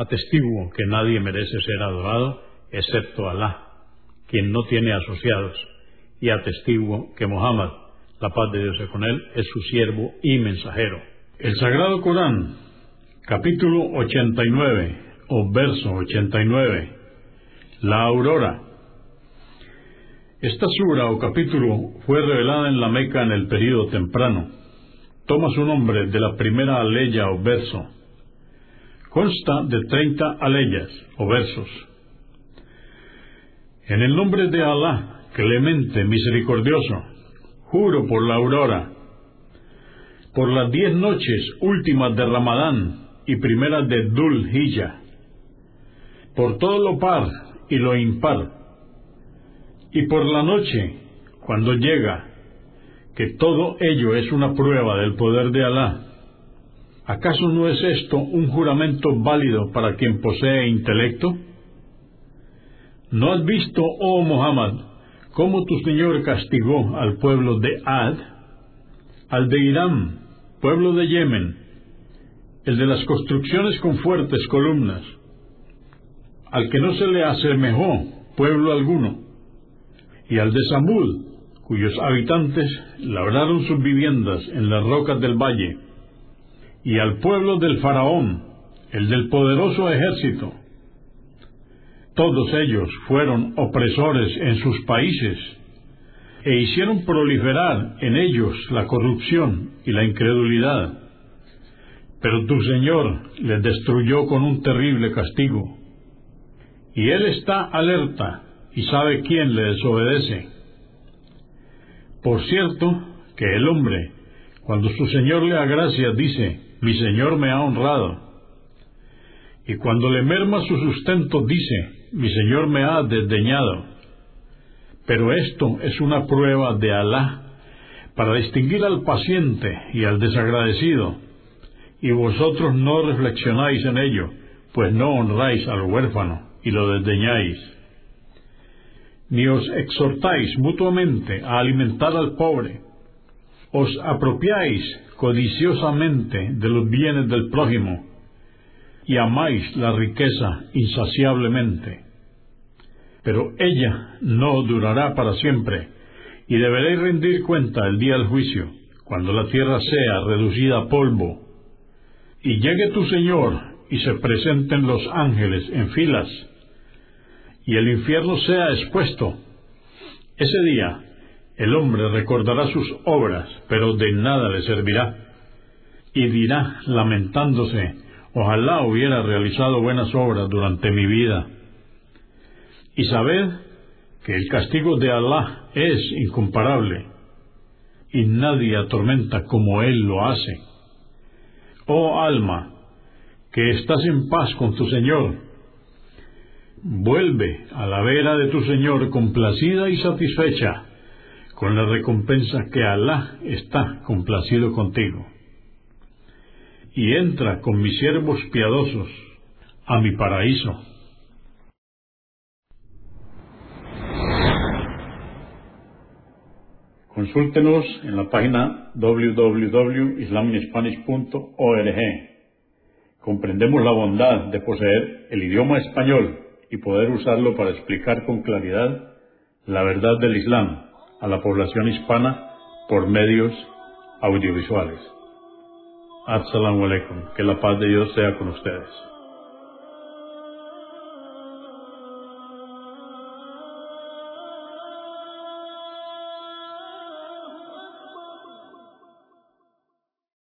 Atestiguo que nadie merece ser adorado excepto Alá, quien no tiene asociados, y atestiguo que Mohammed, la paz de Dios es con él, es su siervo y mensajero. El Sagrado Corán, capítulo 89 o verso 89, la aurora. Esta sura o capítulo fue revelada en la Meca en el período temprano. Toma su nombre de la primera aleya o verso Consta de treinta aleyas o versos. En el nombre de Alá, clemente, misericordioso, juro por la aurora, por las diez noches últimas de Ramadán y primeras de Dul Hijjah, por todo lo par y lo impar, y por la noche, cuando llega, que todo ello es una prueba del poder de Alá ¿Acaso no es esto un juramento válido para quien posee intelecto? ¿No has visto, oh Muhammad, cómo tu Señor castigó al pueblo de Ad, al de Irán, pueblo de Yemen, el de las construcciones con fuertes columnas, al que no se le asemejó pueblo alguno, y al de Samud, cuyos habitantes labraron sus viviendas en las rocas del valle, y al pueblo del faraón, el del poderoso ejército. Todos ellos fueron opresores en sus países e hicieron proliferar en ellos la corrupción y la incredulidad. Pero tu Señor les destruyó con un terrible castigo. Y Él está alerta y sabe quién le desobedece. Por cierto, que el hombre, cuando su Señor le agracia, dice, mi Señor me ha honrado. Y cuando le merma su sustento, dice, mi Señor me ha desdeñado. Pero esto es una prueba de Alá para distinguir al paciente y al desagradecido. Y vosotros no reflexionáis en ello, pues no honráis al huérfano y lo desdeñáis. Ni os exhortáis mutuamente a alimentar al pobre. Os apropiáis codiciosamente de los bienes del prójimo y amáis la riqueza insaciablemente. Pero ella no durará para siempre y deberéis rendir cuenta el día del juicio, cuando la tierra sea reducida a polvo y llegue tu Señor y se presenten los ángeles en filas y el infierno sea expuesto. Ese día el hombre recordará sus obras, pero de nada le servirá. Y dirá, lamentándose, ojalá hubiera realizado buenas obras durante mi vida. Y sabed que el castigo de Alá es incomparable, y nadie atormenta como Él lo hace. Oh alma, que estás en paz con tu Señor, vuelve a la vera de tu Señor complacida y satisfecha con la recompensa que Alá está complacido contigo. Y entra con mis siervos piadosos a mi paraíso. Consúltenos en la página www.islaminspanish.org. Comprendemos la bondad de poseer el idioma español y poder usarlo para explicar con claridad la verdad del Islam a la población hispana por medios audiovisuales. Assalamu alaikum. Que la paz de Dios sea con ustedes.